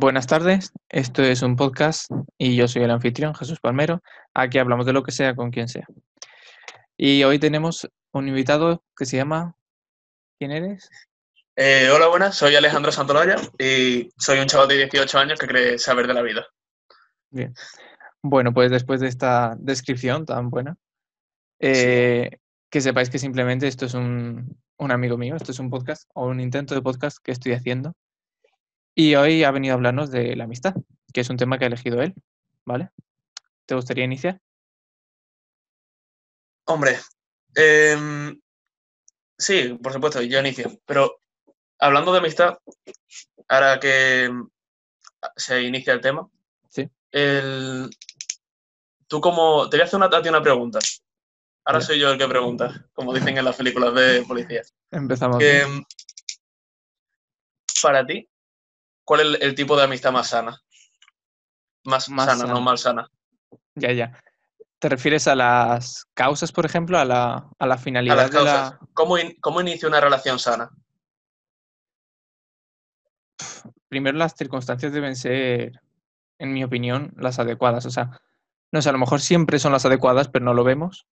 Buenas tardes, esto es un podcast y yo soy el anfitrión Jesús Palmero. Aquí hablamos de lo que sea con quien sea. Y hoy tenemos un invitado que se llama... ¿Quién eres? Eh, hola, buenas, soy Alejandro Santolaya y soy un chaval de 18 años que cree saber de la vida. Bien. Bueno, pues después de esta descripción tan buena, eh, que sepáis que simplemente esto es un, un amigo mío, esto es un podcast o un intento de podcast que estoy haciendo. Y hoy ha venido a hablarnos de la amistad, que es un tema que ha elegido él, ¿vale? ¿Te gustaría iniciar? Hombre, em, sí, por supuesto, yo inicio, pero hablando de amistad, ahora que se inicia el tema, Sí. el, tú como, te voy a hacer una, a ti una pregunta. Ahora soy yo el que pregunta, como dicen en las películas de policía. Empezamos. Que, bien. para ti, ¿cuál es el, el tipo de amistad más sana? Más, Más sana, sana. no mal sana. Ya, ya. ¿Te refieres a las causas, por ejemplo, a la, a la A finalidad las de causas. la... ¿Cómo, in- ¿Cómo inicia una relación sana? Primero las circunstancias deben ser, en mi opinión, las adecuadas. O sea, no sé, a lo mejor siempre son las adecuadas, pero no lo vemos.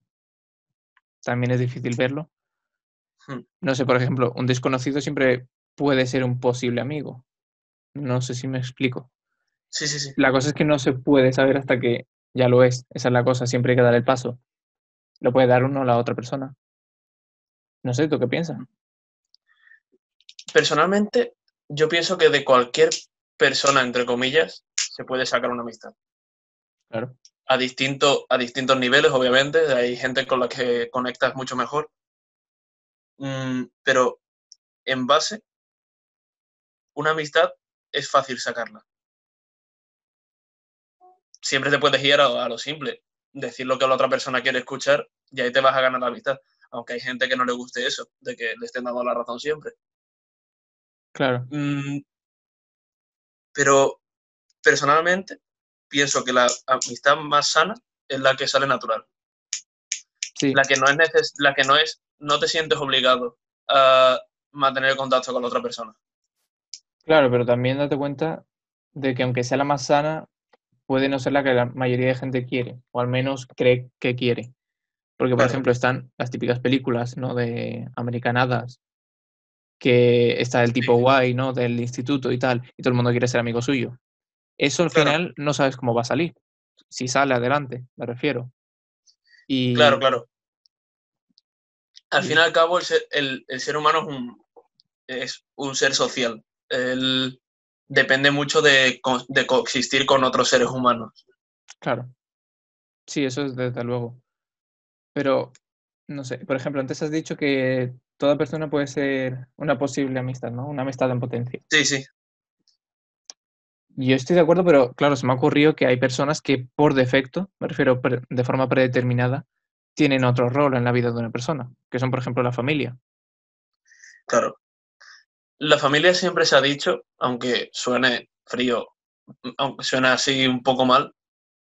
También es difícil verlo. Hmm. No sé, por ejemplo, un desconocido siempre puede ser un posible amigo. No sé si me explico. Sí, sí, sí. La cosa es que no se puede saber hasta que ya lo es. Esa es la cosa, siempre hay que dar el paso. Lo puede dar uno a la otra persona. No sé, ¿tú qué piensas? Personalmente, yo pienso que de cualquier persona, entre comillas, se puede sacar una amistad. Claro. A, distinto, a distintos niveles, obviamente. Hay gente con la que conectas mucho mejor. Mm, pero en base, una amistad es fácil sacarla. Siempre te puedes ir a, a lo simple, decir lo que la otra persona quiere escuchar y ahí te vas a ganar la amistad. Aunque hay gente que no le guste eso, de que le estén dando la razón siempre. Claro. Mm, pero personalmente pienso que la amistad más sana es la que sale natural. Sí. La que no es neces la que no es, no te sientes obligado a mantener el contacto con la otra persona. Claro, pero también date cuenta de que aunque sea la más sana, puede no ser la que la mayoría de gente quiere, o al menos cree que quiere. Porque, por Claro. ejemplo, están las típicas películas, ¿no? De americanadas, que está el tipo Sí. guay, ¿no? Del instituto y tal, y todo el mundo quiere ser amigo suyo. Eso al Claro. final no sabes cómo va a salir. Si sale adelante, me refiero. Y Claro, claro. Al fin y al cabo, el ser, el- el ser humano es un, es un ser social. Él depende mucho de, co- de coexistir con otros seres humanos. Claro. Sí, eso es desde luego. Pero, no sé, por ejemplo, antes has dicho que toda persona puede ser una posible amistad, ¿no? Una amistad en potencia. Sí, sí, Yo estoy de acuerdo, pero claro, se me ha ocurrido que hay personas que por defecto, me refiero de forma predeterminada, tienen otro rol en la vida de una persona, que son, por ejemplo, la familia. claro. La familia siempre se ha dicho, aunque suene frío, aunque suene así un poco mal,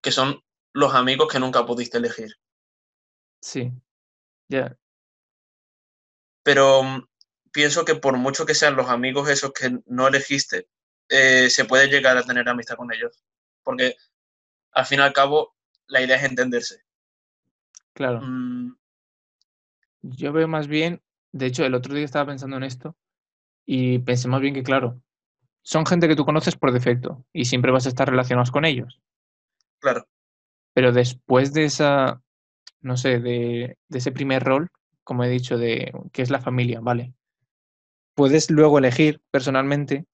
que son los amigos que nunca pudiste elegir. Sí, ya, Pero mm, pienso que por mucho que sean los amigos esos que no elegiste, eh, se puede llegar a tener amistad con ellos. Porque al fin y al cabo, la idea es entenderse. claro. Mm, Yo veo más bien, de hecho, el otro día estaba pensando en esto y pensé más bien que, claro, son gente que tú conoces por defecto y siempre vas a estar relacionados con ellos. claro, Pero después de esa, no sé, de, de ese primer rol, como he dicho, de que es la familia, ¿vale? Puedes luego elegir personalmente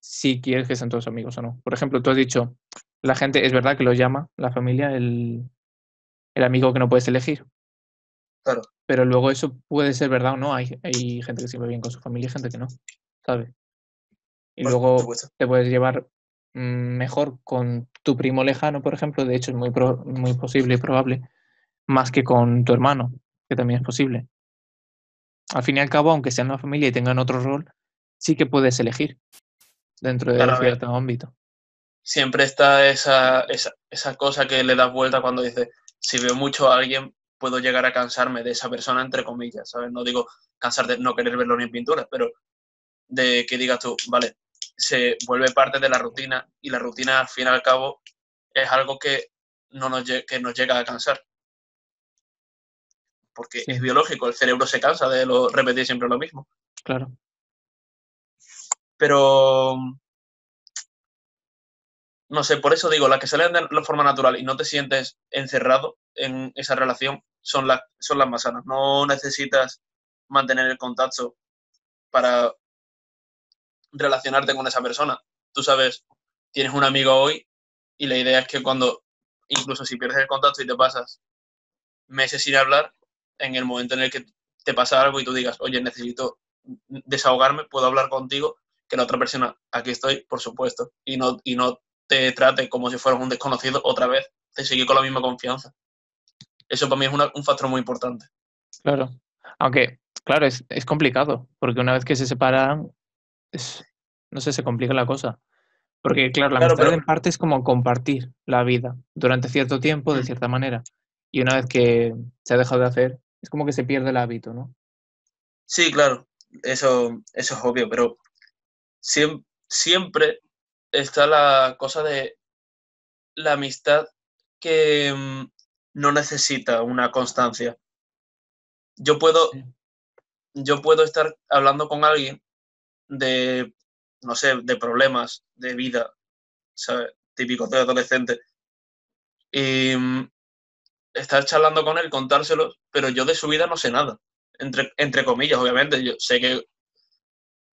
si quieres que sean todos amigos o no. Por ejemplo, tú has dicho, la gente, es verdad que lo llama la familia el, el amigo que no puedes elegir. Claro. Pero luego eso puede ser verdad o no. Hay, hay gente que se va bien con su familia y gente que no, ¿sabes? Y por luego supuesto. te puedes llevar mm, mejor con tu primo lejano, por ejemplo, de hecho es muy, pro- muy posible y probable, más que con tu hermano, que también es posible. Al fin y al cabo, aunque sean una familia y tengan otro rol, sí que puedes elegir dentro de Claro, cierto ámbito. Siempre está esa, esa, esa cosa que le das vuelta cuando dices, si veo mucho a alguien, puedo llegar a cansarme de esa persona, entre comillas, ¿sabes? No digo cansar de no querer verlo ni en pintura, pero de que digas tú, vale, se vuelve parte de la rutina y la rutina al fin y al cabo es algo que, no nos, que nos llega a cansar. Porque es biológico, el cerebro se cansa de lo, repetir siempre lo mismo. Claro. Pero no sé, por eso digo, las que salen de la forma natural y no te sientes encerrado en esa relación son, las son las más sanas. No necesitas mantener el contacto para relacionarte con esa persona. Tú sabes, tienes un amigo hoy y la idea es que cuando, incluso si pierdes el contacto y te pasas meses sin hablar, en el momento en el que te pasa algo y tú digas, oye, necesito desahogarme, puedo hablar contigo, que la otra persona, aquí estoy, por supuesto, y no, y no te trate como si fueras un desconocido otra vez, te sigue con la misma confianza. Eso para mí es un factor muy importante. Claro, aunque, claro, es, es complicado, porque una vez que se separan, es, no sé, se complica la cosa. Porque, claro, la amistad en parte es como compartir la vida durante cierto tiempo, de mm. cierta manera. Y una vez que se ha dejado de hacer, es como que se pierde el hábito, ¿no? Sí, claro, eso, eso es obvio, pero siempre, siempre está la cosa de la amistad que mm, no necesita una constancia. Yo puedo, yo puedo estar hablando con alguien de, no sé, de problemas de vida, ¿sabes? típicos de adolescente, y mm, estar charlando con él, contárselos, pero yo de su vida no sé nada, entre, entre comillas, obviamente, yo sé que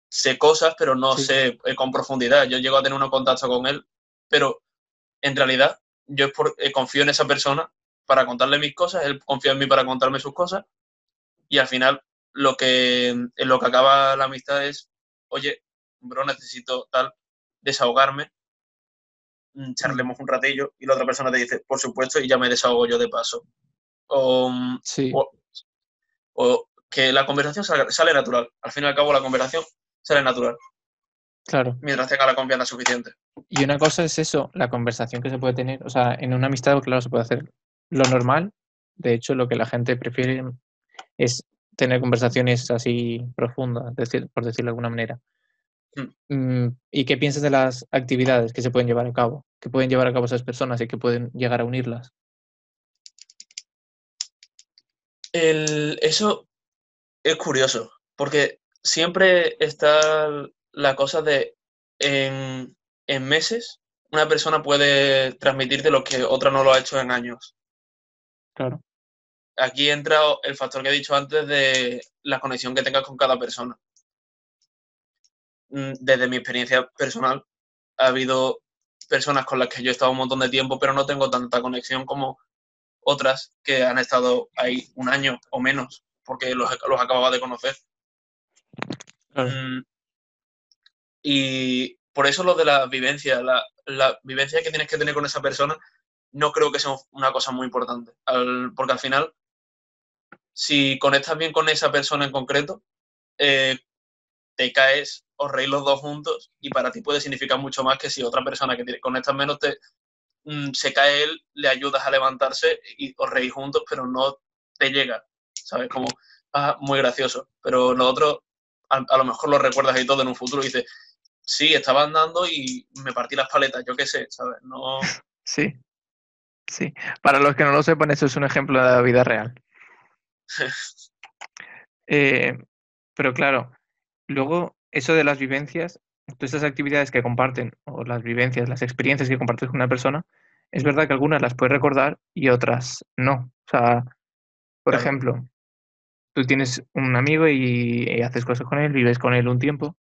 sé cosas, pero no sé eh, con profundidad. Yo llego a tener un contacto con él, pero en realidad yo eh, confío en esa persona para contarle mis cosas, él confía en mí para contarme sus cosas y al final lo que, en lo que acaba la amistad es, oye, bro, necesito tal, desahogarme, mm, charlemos un ratillo y la otra persona te dice, por supuesto, y ya me desahogo yo de paso. O, mm, o que la conversación sale, natural. Al fin y al cabo, la conversación sale natural. Claro. Mientras tenga la confianza suficiente. Y una cosa es eso, la conversación que se puede tener. O sea, en una amistad, claro, se puede hacer lo normal. De hecho, lo que la gente prefiere es tener conversaciones así profundas, por decirlo de alguna manera. Hmm. Mm, ¿Y qué piensas de las actividades que se pueden llevar a cabo? Que pueden llevar a cabo esas personas y que pueden llegar a unirlas. El, eso es curioso, porque siempre está la cosa de en, meses una persona puede transmitirte lo que otra no lo ha hecho en años. Claro. Aquí entra el factor que he dicho antes de la conexión que tengas con cada persona. Mm, desde mi experiencia personal, ha habido personas con las que yo he estado un montón de tiempo, pero no tengo tanta conexión como otras que han estado ahí un año o menos, porque los, los acababa de conocer. Mm, y por eso lo de la vivencia, la, vivencia que tienes que tener con esa persona, no creo que sea una cosa muy importante. porque al final, si conectas bien con esa persona en concreto, eh, te caes, os reís los dos juntos y para ti puede significar mucho más que si otra persona que conectas menos te, mm, se cae él, le ayudas a levantarse y os reís juntos, pero no te llega. ¿Sabes? Como, ah, muy gracioso. Pero nosotros a, lo mejor lo recuerdas ahí todo en un futuro y dices, sí, estaba andando y me partí las paletas, yo qué sé, ¿sabes? No... Sí, sí. Para los que no lo sepan, eso es un ejemplo de la vida real. Eh, pero claro, luego eso de las vivencias, todas esas actividades que comparten, o las vivencias, las experiencias que compartes con una persona, es verdad que algunas las puedes recordar y otras no. O sea, por ejemplo, tú tienes un amigo y, haces cosas con él, vives con él un tiempo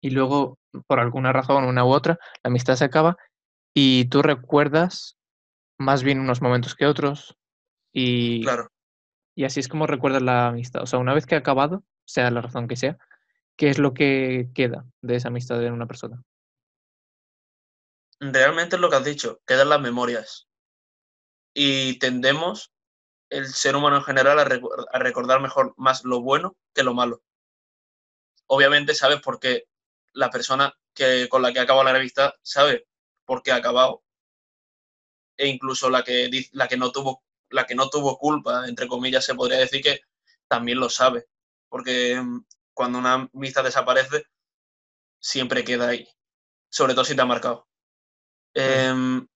y luego, por alguna razón, una u otra, la amistad se acaba y tú recuerdas más bien unos momentos que otros y, claro. Y así es como recuerdas la amistad. O sea, una vez que ha acabado, sea la razón que sea, ¿qué es lo que queda de esa amistad en una persona? Realmente es lo que has dicho, quedan las memorias. Y tendemos el ser humano en general a, recordar mejor más lo bueno que lo malo. Obviamente sabes por qué la persona que, con la que acaba la revista sabe por qué ha acabado. E incluso la que, la que, no, tuvo, la que no tuvo culpa, entre comillas, se podría decir que también lo sabe. Porque mm, cuando una amistad desaparece, siempre queda ahí. Sobre todo si te ha marcado. Em,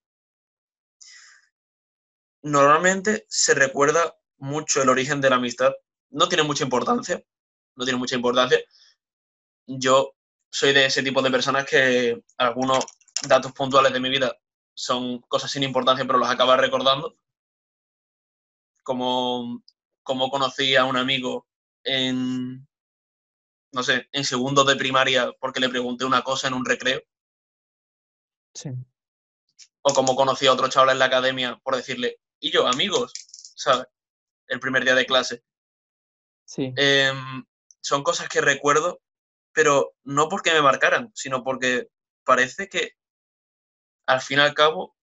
normalmente se recuerda mucho el origen de la amistad. No tiene mucha importancia. No tiene mucha importancia. Yo soy de ese tipo de personas que algunos datos puntuales de mi vida son cosas sin importancia, pero los acaba recordando. Como, como conocí a un amigo en, no sé, en segundo de primaria porque le pregunté una cosa en un recreo. Sí. O como conocí a otro chaval en la academia por decirle, y yo, amigos, ¿sabes? El primer día de clase. Sí. Em, son cosas que recuerdo, pero no porque me marcaran, sino porque parece que al fin y al cabo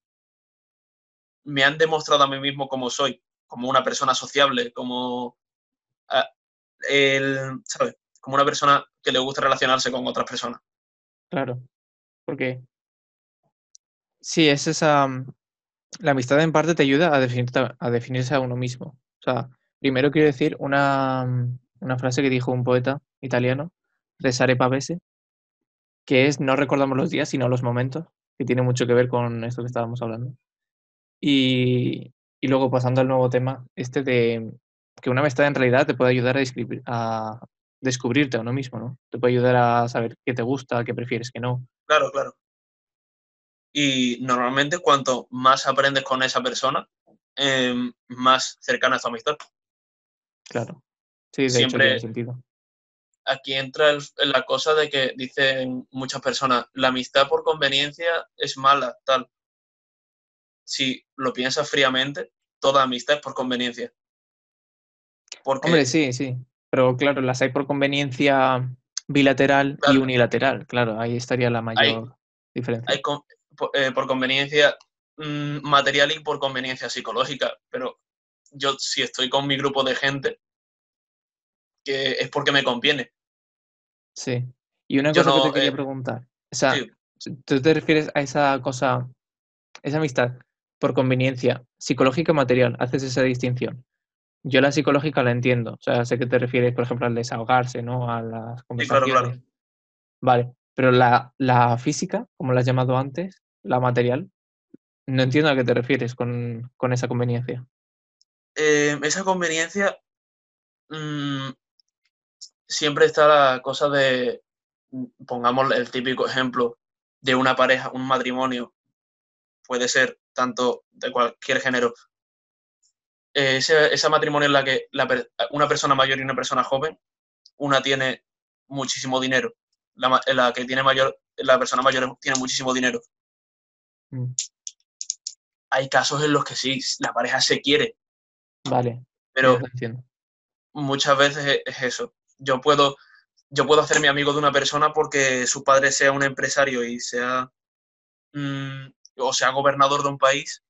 me han demostrado a mí mismo cómo soy, como una persona sociable, como ah, el, ¿sabes? Como una persona que le gusta relacionarse con otras personas. Claro, porque sí, es esa, la amistad en parte te ayuda a, a definirse a uno mismo. O sea, primero quiero decir una, una frase que dijo un poeta italiano, Cesare Pavese, que es no recordamos los días, sino los momentos, que tiene mucho que ver con esto que estábamos hablando. Y, y luego pasando al nuevo tema, este de que una amistad en realidad te puede ayudar a, descubrirte a uno mismo, ¿no? Te puede ayudar a saber qué te gusta, qué prefieres, qué no. Claro, claro. Y normalmente cuanto más aprendes con esa persona, em, más cercana es tu amistad. Claro. Sí, de Siempre- hecho tiene sentido. Aquí entra el- la cosa de que dicen muchas personas, la amistad por conveniencia es mala, tal. Si lo piensas fríamente, toda amistad es por conveniencia. Porque, Hombre, sí, sí. Pero claro, las hay por conveniencia bilateral y unilateral. Claro, ahí estaría la mayor diferencia. hay con- por, eh, por conveniencia mm, material y por conveniencia psicológica, pero yo si estoy con mi grupo de gente, que es porque me conviene. Sí. Y una Yo cosa que te quería eh, preguntar. O sea, Sí, ¿tú te refieres a esa cosa, esa amistad por conveniencia psicológica o material? ¿Haces esa distinción? Yo la psicológica la entiendo. O sea, sé que te refieres, por ejemplo, al desahogarse, ¿no? A las sí, claro, conversaciones. claro. Vale. Pero la, la física, como la has llamado antes, la material, no entiendo a qué te refieres con, con esa conveniencia. Eh, esa conveniencia mm, siempre está la cosa de, pongamos el típico ejemplo de una pareja, un matrimonio, puede ser tanto de cualquier género. Eh, ese, ese matrimonio en la que la una persona mayor y una persona joven, una tiene muchísimo dinero, la, que tiene mayor, la persona mayor tiene muchísimo dinero. Mm, Hay casos en los que sí, la pareja se quiere, Vale. pero muchas veces es- es eso. Yo puedo, yo puedo hacerme amigo de una persona porque su padre sea un empresario y sea mm, o sea gobernador de un país,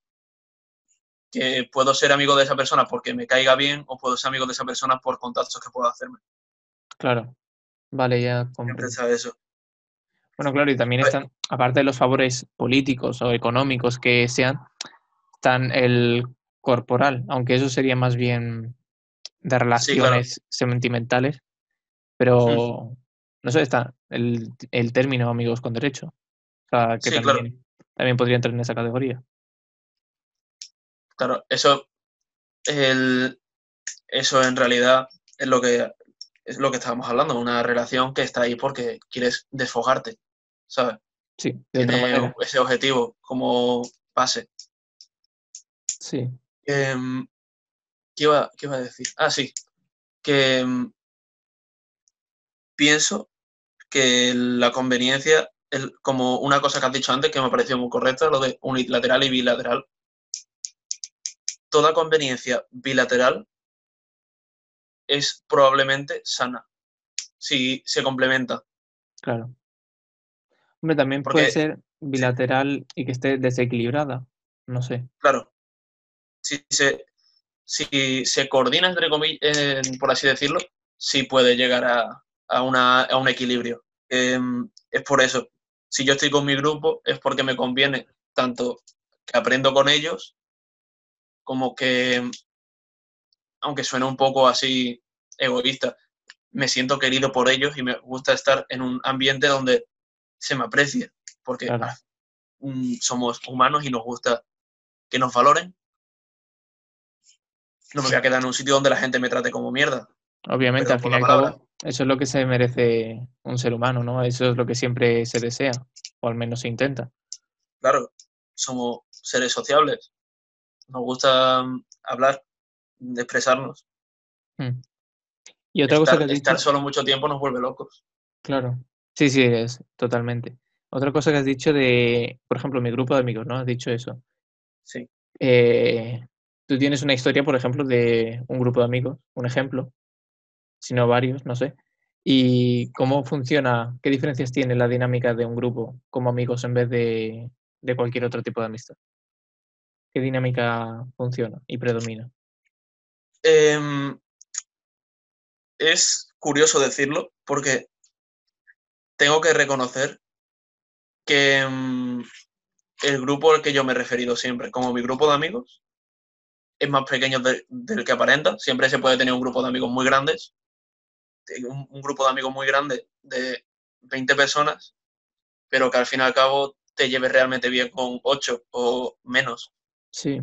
que puedo ser amigo de esa persona porque me caiga bien o puedo ser amigo de esa persona por contactos que puedo hacerme. Claro. Vale, ya comprendo. eso. Bueno, claro, y también Pues- están, aparte de los favores políticos o económicos que sean, están el corporal, aunque eso sería más bien de relaciones sentimentales, pero no sé, está el, el término amigos con derecho. O sea, que Sí, claro. También, podría entrar en esa categoría. Claro, eso, el- eso en realidad es lo que es lo que estábamos hablando, una relación que está ahí porque quieres desfogarte, ¿sabes? Sí, Tiene ese objetivo como base. Sí, Em, ¿qué, iba, qué iba a decir? Ah, sí, que em, pienso que la conveniencia, el- como una cosa que has dicho antes que me ha parecido muy correcta, lo de unilateral y bilateral. Toda conveniencia bilateral es probablemente sana, si se complementa. claro. Hombre, también puede ser bilateral y que esté desequilibrada. No sé. Claro, si se, si se coordina, entre comillas, por así decirlo, sí puede llegar a, a una- a un equilibrio. Em, es por eso. Si yo estoy con mi grupo, es porque me conviene tanto que aprendo con ellos, como que, aunque suene un poco así egoísta, me siento querido por ellos y me gusta estar en un ambiente donde se me aprecie, porque mm, somos humanos y nos gusta que nos valoren. No me voy a quedar en un sitio donde la gente me trate como mierda. Obviamente, al fin y al cabo, eso es lo que se merece un ser humano, ¿no? Eso es lo que siempre se desea, o al menos se intenta. Claro, somos seres sociables. Nos gusta mm, hablar, expresarnos. Hmm. Y otra cosa que has estar solo mucho tiempo nos vuelve locos. Claro. Sí, sí, es totalmente. Otra cosa que has dicho de, por ejemplo, mi grupo de amigos, ¿no? Has dicho eso. Sí. Eh, tú tienes una historia, por ejemplo, de un grupo de amigos, un ejemplo, si no varios, no sé. ¿Y cómo funciona, qué diferencias tiene la dinámica de un grupo como amigos en vez de, de cualquier otro tipo de amistad? ¿Qué dinámica funciona y predomina? Em, es curioso decirlo porque tengo que reconocer que mm, el grupo al que yo me he referido siempre, como mi grupo de amigos, es más pequeño del que aparenta. Siempre se puede tener un grupo de amigos muy grandes, un, un, grupo de amigos muy grande de 20 personas, pero que al fin y al cabo te lleves realmente bien con 8 o menos. Sí.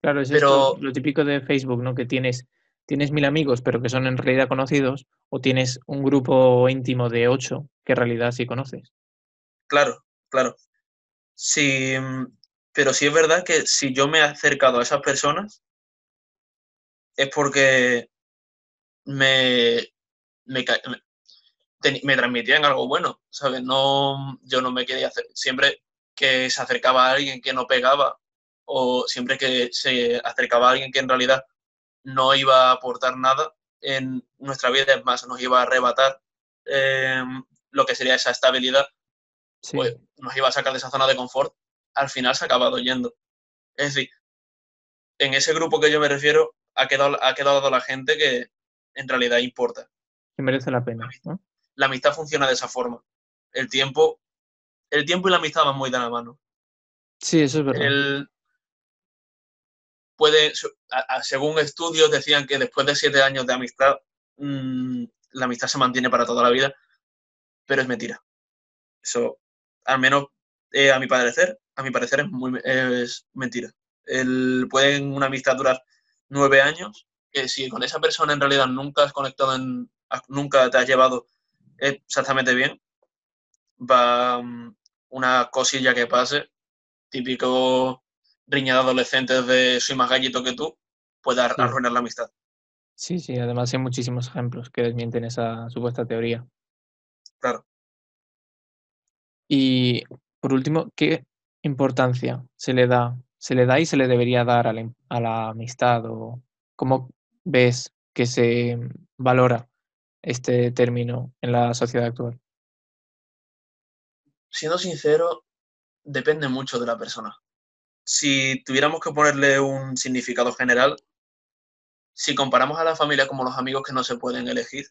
Claro, es pero, lo típico de Facebook, ¿no? Que tienes, tienes mil amigos, pero que son en realidad conocidos, o tienes un grupo íntimo de ocho que en realidad sí conoces. Claro, claro. Sí, pero sí es verdad que si yo me he acercado a esas personas es porque me, me, me transmitían algo bueno, ¿sabes? No, yo no me quería hacer, siempre que se acercaba a alguien que no pegaba o siempre que se acercaba a alguien que en realidad no iba a aportar nada en nuestra vida, es más, nos iba a arrebatar em, lo que sería esa estabilidad, pues nos iba a sacar de esa zona de confort, al final se ha acabado yendo. Es decir, en ese grupo que yo me refiero, ha quedado, ha quedado la gente que en realidad importa. Que merece la pena. La amistad funciona de esa forma. El tiempo, el tiempo y la amistad van muy de la mano. Sí, eso es verdad puede, según estudios decían que después de siete años de amistad, mm, la amistad se mantiene para toda la vida, pero es mentira. Eso, al menos eh, a mi parecer, a mi parecer es, muy, es mentira. El, pueden una amistad durar nueve años, que si con esa persona en realidad nunca has conectado, en, nunca te has llevado exactamente bien, va mm, una cosilla que pase, típico riña de adolescentes de soy más gallito que tú, puede arruinar la amistad. Sí, sí, además hay muchísimos ejemplos que desmienten esa supuesta teoría. Claro. Y por último, ¿qué importancia se le da, se le da y se le debería dar a la, a la amistad? ¿O cómo ves que se valora este término en la sociedad actual? Siendo sincero, depende mucho de la persona si tuviéramos que ponerle un significado general, si comparamos a la familia como los amigos que no se pueden elegir,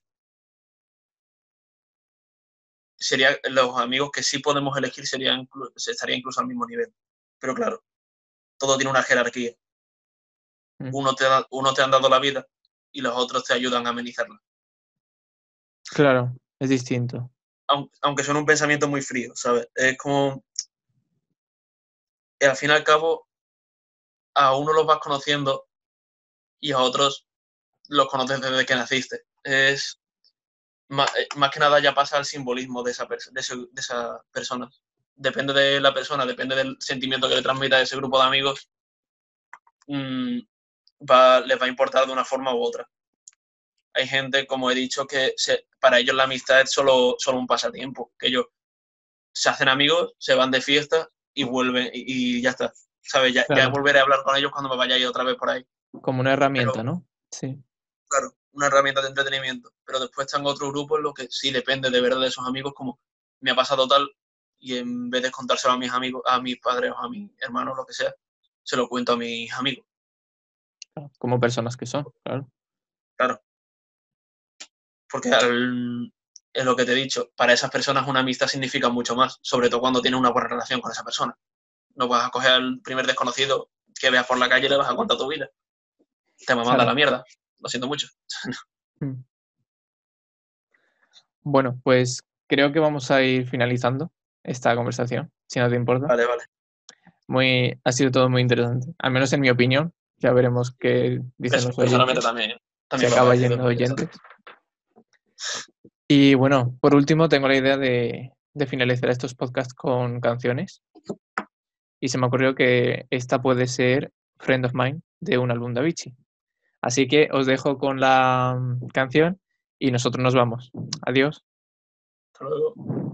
sería los amigos que sí podemos elegir serían estaría incluso al mismo nivel. Pero claro, todo tiene una jerarquía. Mm. Uno te, uno te han dado la vida y los otros te ayudan a amenizarla. Claro, es distinto. Aunque, aunque son un pensamiento muy frío, ¿sabes? Es como al fin y al cabo a uno los vas conociendo y a otros los conoces desde que naciste. Es más, eh, que nada ya pasa el simbolismo de esa, de, esa persona. Depende de la persona, depende del sentimiento que le transmita a ese grupo de amigos, mm, les va a importar de una forma u otra. Hay gente, como he dicho, que para ellos la amistad es solo, solo un pasatiempo, que ellos se hacen amigos, se van de fiesta y vuelven y, ya está. ¿Sabes? Ya, volveré a hablar con ellos cuando me vaya ir otra vez por ahí. Como una herramienta, ¿no? Sí. Claro, una herramienta de entretenimiento. Pero después están otro grupo en lo que sí depende de verdad de esos amigos, como me ha pasado tal, y en vez de contárselo a mis amigos, a mis padres o a mis hermanos, lo que sea, se lo cuento a mis amigos como personas que son, claro. Claro. Porque al, es lo que te he dicho, para esas personas una amistad significa mucho más, sobre todo cuando tienes una buena relación con esa persona. No vas a coger al primer desconocido que veas por la calle y le vas a contar tu vida. Te me manda la mierda. Lo siento mucho. Mm. bueno, pues creo que vamos a ir finalizando esta conversación, si no te importa. Vale, vale. Muy, ha sido todo muy interesante, al menos en mi opinión, ya veremos qué dicen los oyentes. También, Se acaba yendo oyentes. Y bueno, por último, tengo la idea de, finalizar estos podcasts con canciones. Y se me ocurrió que esta puede ser Friend of Mine de un álbum de Avicii. Así que os dejo con la mm, canción y nosotros nos vamos. Adiós. Hasta luego.